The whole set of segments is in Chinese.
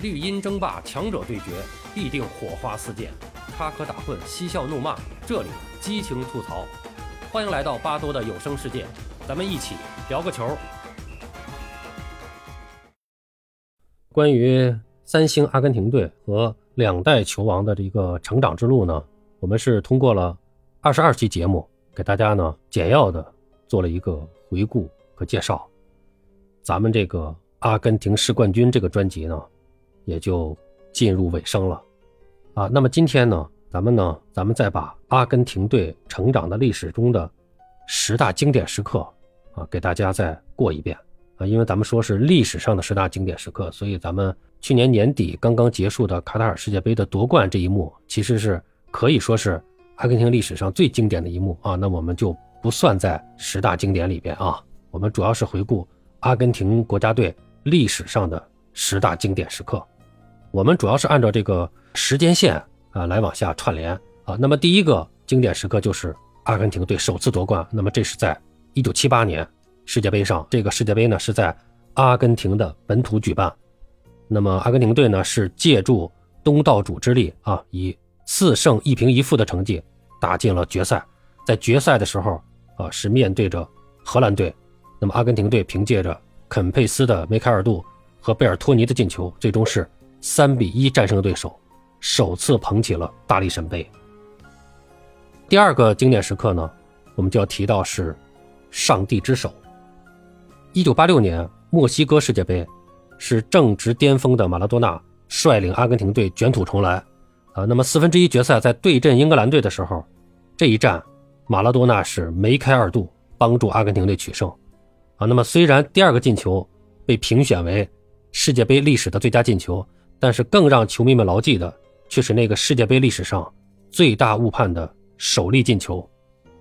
绿茵争霸，强者对决，必定火花四溅，插科打诨，嬉笑怒骂，这里激情吐槽。欢迎来到巴多的有声世界，咱们一起聊个球。关于三星阿根廷队和两代球王的这个成长之路呢，我们是通过了二十二期节目，给大家呢简要的做了一个回顾和介绍。咱们这个阿根廷世冠军这个专辑呢。也就进入尾声了，啊，那么今天呢，咱们呢，咱们再把阿根廷队成长的历史中的十大经典时刻，啊，给大家再过一遍，啊，因为咱们说是历史上的十大经典时刻，所以咱们去年年底刚刚结束的卡塔尔世界杯的夺冠这一幕，其实是可以说是阿根廷历史上最经典的一幕。啊，那我们就不算在十大经典里边啊，我们主要是回顾阿根廷国家队历史上的十大经典时刻。我们主要是按照这个时间线啊来往下串联啊。那么第一个经典时刻就是阿根廷队首次夺冠。那么这是在1978年世界杯上，这个世界杯呢是在阿根廷的本土举办。那么阿根廷队呢是借助东道主之力啊，以四胜一平一负的成绩打进了决赛。在决赛的时候啊是面对着荷兰队。那么阿根廷队凭借着肯佩斯的梅开二度和贝尔托尼的进球，最终是。三比一战胜对手，首次捧起了大力神杯。第二个经典时刻呢，我们就要提到是上帝之手。一九八六年墨西哥世界杯，是正值巅峰的马拉多纳率领阿根廷队卷土重来。啊，那么四分之一决赛在对阵英格兰队的时候，这一战马拉多纳是梅开二度，帮助阿根廷队取胜。啊，那么虽然第二个进球被评选为世界杯历史的最佳进球。但是更让球迷们牢记的，却是那个世界杯历史上最大误判的首粒进球。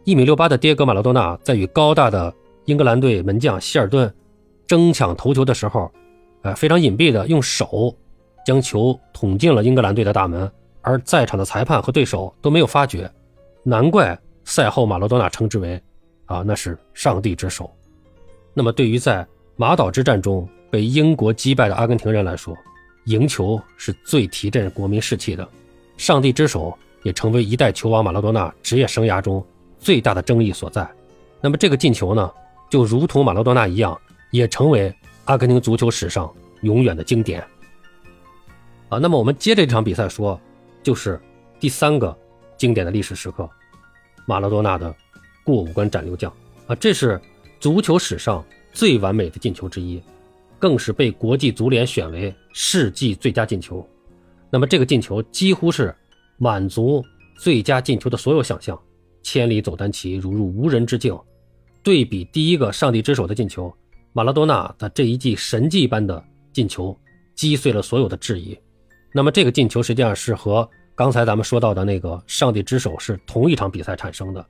一米六八的迭戈·马拉多纳在与高大的英格兰队门将希尔顿争抢头球的时候，呃，非常隐蔽的用手将球捅进了英格兰队的大门，而在场的裁判和对手都没有发觉。难怪赛后马拉多纳称之为啊，那是上帝之手。那么，对于在马岛之战中被英国击败的阿根廷人来说，赢球是最提振国民士气的，上帝之手也成为一代球王马拉多纳职业生涯中最大的争议所在。那么这个进球呢，就如同马拉多纳一样，也成为阿根廷足球史上永远的经典。啊，那么我们接这场比赛说，就是第三个经典的历史时刻，马拉多纳的过五关斩六将啊，这是足球史上最完美的进球之一。更是被国际足联选为世纪最佳进球。那么这个进球几乎是满足最佳进球的所有想象，千里走单骑，如入无人之境。对比第一个上帝之手的进球，马拉多纳的这一记神迹般的进球击碎了所有的质疑。那么这个进球实际上是和刚才咱们说到的那个上帝之手是同一场比赛产生的。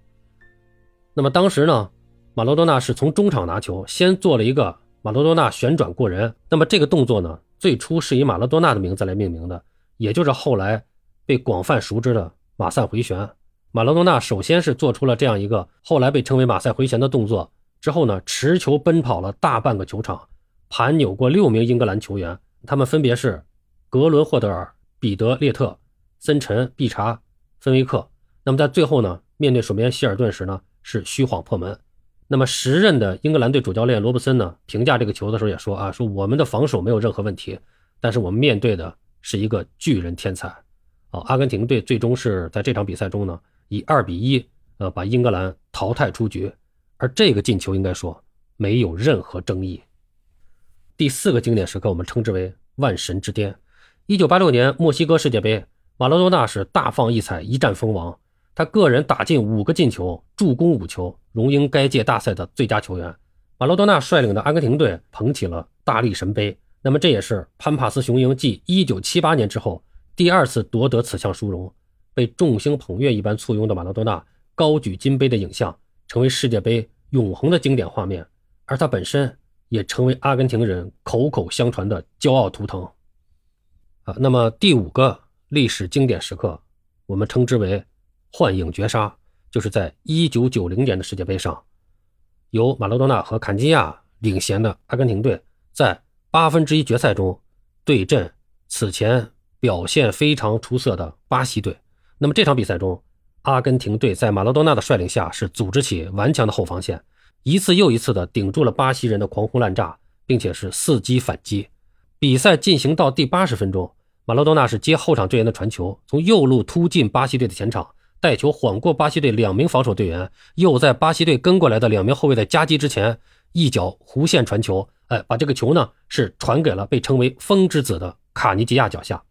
那么当时呢，马拉多纳是从中场拿球，先做了一个。马拉多纳旋转过人，那么这个动作呢，最初是以马拉多纳的名字来命名的，也就是后来被广泛熟知的马赛回旋。马拉多纳首先是做出了这样一个后来被称为马赛回旋的动作，之后呢，持球奔跑了大半个球场，盘扭过六名英格兰球员，他们分别是格伦霍德尔、彼得列特、森陈、毕查、芬维克。那么在最后呢，面对守门员希尔顿时呢，是虚晃破门。那么时任的英格兰队主教练罗布森呢，评价这个球的时候也说啊，说我们的防守没有任何问题，但是我们面对的是一个巨人天才。哦，阿根廷队最终是在这场比赛中呢，以二比一呃把英格兰淘汰出局，而这个进球应该说没有任何争议。第四个经典时刻，我们称之为万神之巅。一九八六年墨西哥世界杯，马拉多纳是大放异彩，一战封王。他个人打进五个进球，助攻五球，荣膺该届大赛的最佳球员。马拉多纳率领的阿根廷队捧起了大力神杯。那么这也是潘帕斯雄鹰继1978年之后第二次夺得此项殊荣。被众星捧月一般簇拥的马拉多纳高举金杯的影像，成为世界杯永恒的经典画面。而他本身也成为阿根廷人口口相传的骄傲图腾。啊，那么第五个历史经典时刻，我们称之为。幻影绝杀，就是在一九九零年的世界杯上，由马拉多纳和坎基亚领衔的阿根廷队，在八分之一决赛中对阵此前表现非常出色的巴西队。那么这场比赛中，阿根廷队在马拉多纳的率领下是组织起顽强的后防线，一次又一次的顶住了巴西人的狂轰滥炸，并且是伺机反击。比赛进行到第八十分钟，马拉多纳是接后场队员的传球，从右路突进巴西队的前场，带球晃过巴西队两名防守队员，又在巴西队跟过来的两名后卫的夹击之前，一脚弧线传球，哎，把这个球呢是传给了被称为“风之子”的卡尼基亚脚下。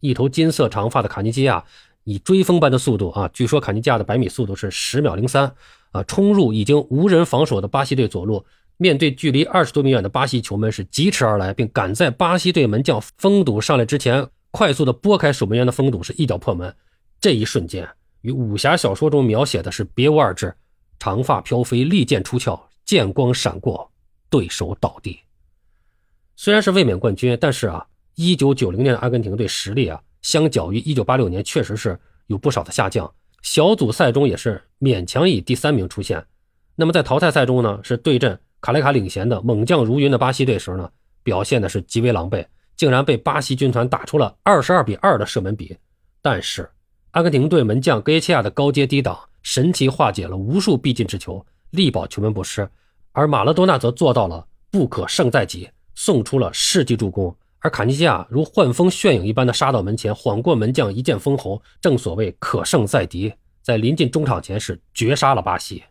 一头金色长发的卡尼基亚以追风般的速度啊，据说卡尼基亚的百米速度是十秒零三啊，冲入已经无人防守的巴西队左路。面对距离二十多米远的巴西球门，是疾驰而来，并赶在巴西队门将封堵上来之前，快速的拨开守门员的封堵，是一脚破门。这一瞬间，与武侠小说中描写的是别无二致：长发飘飞，利剑出鞘，剑光闪过，对手倒地。虽然是卫冕冠军，但是啊，一九九零年的阿根廷队实力啊，相较于一九八六年，确实是有不少的下降。小组赛中也是勉强以第三名出现。那么在淘汰赛中呢，是对阵。卡雷卡领衔的猛将如云的巴西队时呢，表现的是极为狼狈，竟然被巴西军团打出了二十二比二的射门比。但是，阿根廷队门将格耶切亚的高阶低挡神奇化解了无数必进之球，力保球门不失。而马拉多纳则做到了不可胜在己，送出了世纪助攻。而卡尼西亚如幻风炫影一般的杀到门前，晃过门将一剑封喉。正所谓可胜在敌，在临近中场前是绝杀了巴西。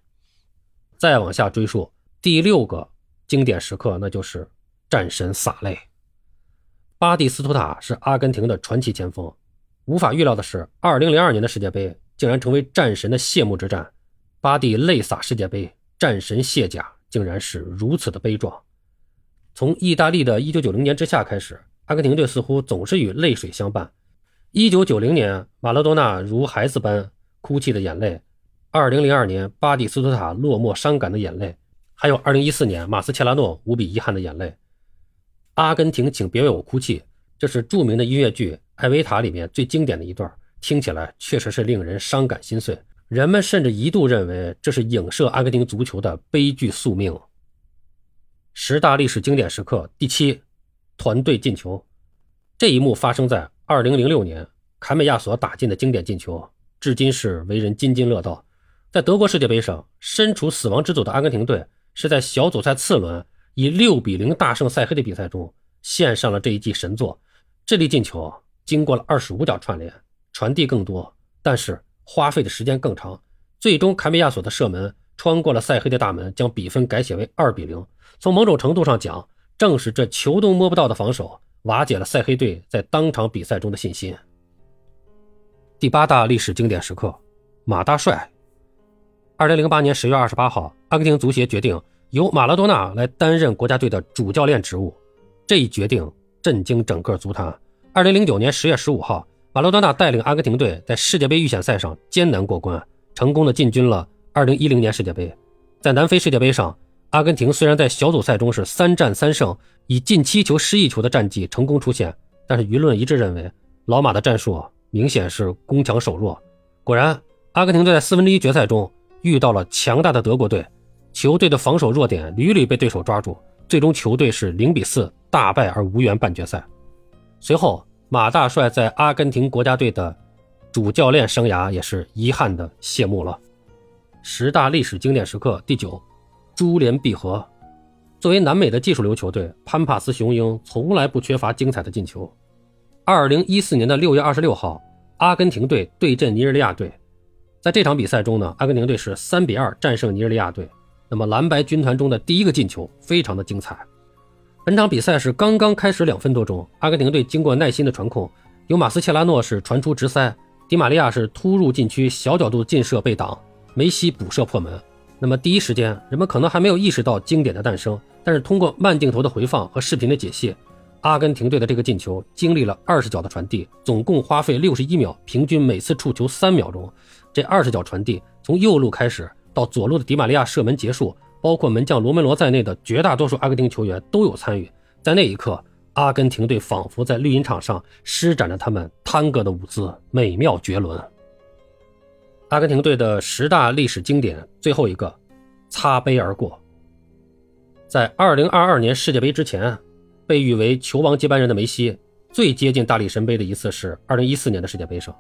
再往下追溯。第六个经典时刻，那就是战神洒泪。巴蒂斯图塔是阿根廷的传奇前锋。无法预料的是，2002年的世界杯竟然成为战神的谢幕之战。巴蒂泪洒世界杯，战神卸甲，竟然是如此的悲壮。从意大利的1990年之下开始，阿根廷队似乎总是与泪水相伴。1990年，马拉多纳如孩子般哭泣的眼泪；2002年，巴蒂斯图塔落寞伤感的眼泪。还有2014年马斯切拉诺无比遗憾的眼泪，阿根廷，请别为我哭泣。这是著名的音乐剧《艾维塔》里面最经典的一段，听起来确实是令人伤感心碎。人们甚至一度认为这是影射阿根廷足球的悲剧宿命。十大历史经典时刻第七，团队进球。这一幕发生在2006年，坎美亚索打进的经典进球，至今是为人津津乐道。在德国世界杯上，身处死亡之组的阿根廷队。是在小组赛次轮以六比零大胜塞黑的比赛中献上了这一记神作。这粒进球经过了二十五脚串联，传递更多，但是花费的时间更长。最终，坎比亚索的射门穿过了塞黑的大门，将比分改写为二比零。从某种程度上讲，正是这球都摸不到的防守瓦解了塞黑队在当场比赛中的信心。第八大历史经典时刻，马大帅。二零零八年十月二十八号，阿根廷足协决定由马拉多纳来担任国家队的主教练职务。这一决定震惊整个足坛。二零零九年十月十五号，马拉多纳带领阿根廷队在世界杯预选赛上艰难过关，成功的进军了二零一零年世界杯。在南非世界杯上，阿根廷虽然在小组赛中是三战三胜，以进七球失一球的战绩成功出线，但是舆论一致认为老马的战术明显是攻强守弱。果然，阿根廷队在四分之一决赛中。遇到了强大的德国队，球队的防守弱点屡屡被对手抓住，最终球队是零比四大败而无缘半决赛。随后，马大帅在阿根廷国家队的主教练生涯也是遗憾的谢幕了。十大历史经典时刻第九，珠联璧合。作为南美的技术流球队，潘帕斯雄鹰从来不缺乏精彩的进球。二零一四年的六月二十六号，阿根廷队对阵尼日利亚队。在这场比赛中呢，阿根廷队是三比二战胜尼日利亚队。那么蓝白军团中的第一个进球非常的精彩。本场比赛是刚刚开始两分多钟，阿根廷队经过耐心的传控，由马斯切拉诺是传出直塞，迪玛利亚是突入禁区小角度劲射被挡，梅西补射破门。那么第一时间人们可能还没有意识到经典的诞生，但是通过慢镜头的回放和视频的解析，阿根廷队的这个进球经历了二十脚的传递，总共花费六十一秒，平均每次触球三秒钟。这二十脚传递从右路开始到左路的迪玛利亚射门结束，包括门将罗梅罗在内的绝大多数阿根廷球员都有参与。在那一刻，阿根廷队仿佛在绿茵场上施展着他们探戈的舞姿，美妙绝伦。阿根廷队的十大历史经典最后一个，擦杯而过。在2022年世界杯之前，被誉为球王接班人的梅西，最接近大力神杯的一次是2014年的世界杯上。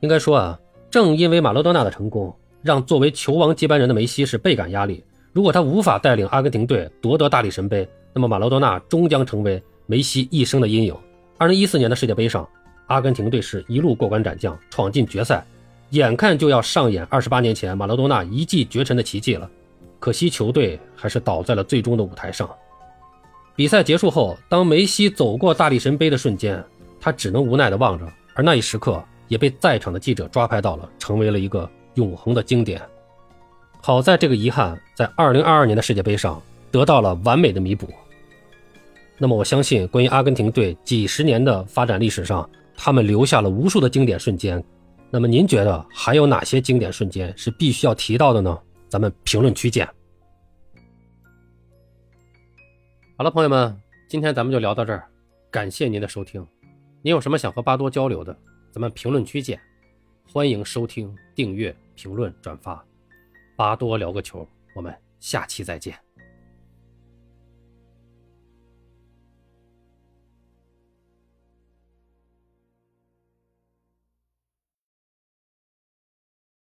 应该说啊，正因为马拉多纳的成功，让作为球王接班人的梅西是倍感压力。如果他无法带领阿根廷队夺得大力神杯，那么马拉多纳终将成为梅西一生的阴影。2014年的世界杯上，阿根廷队是一路过关斩将，闯进决赛，眼看就要上演28年前马拉多纳一骑绝尘的奇迹了。可惜球队还是倒在了最终的舞台上。比赛结束后，当梅西走过大力神杯的瞬间，他只能无奈地望着，而那一时刻也被在场的记者抓拍到了，成为了一个永恒的经典。好在这个遗憾在2022年的世界杯上得到了完美的弥补。那么我相信，关于阿根廷队几十年的发展历史上，他们留下了无数的经典瞬间。那么您觉得还有哪些经典瞬间是必须要提到的呢？咱们评论区见。好了，朋友们，今天咱们就聊到这儿，感谢您的收听。您有什么想和巴多交流的，咱们评论区见。欢迎收听、订阅、评论、转发，巴多聊个球，我们下期再见。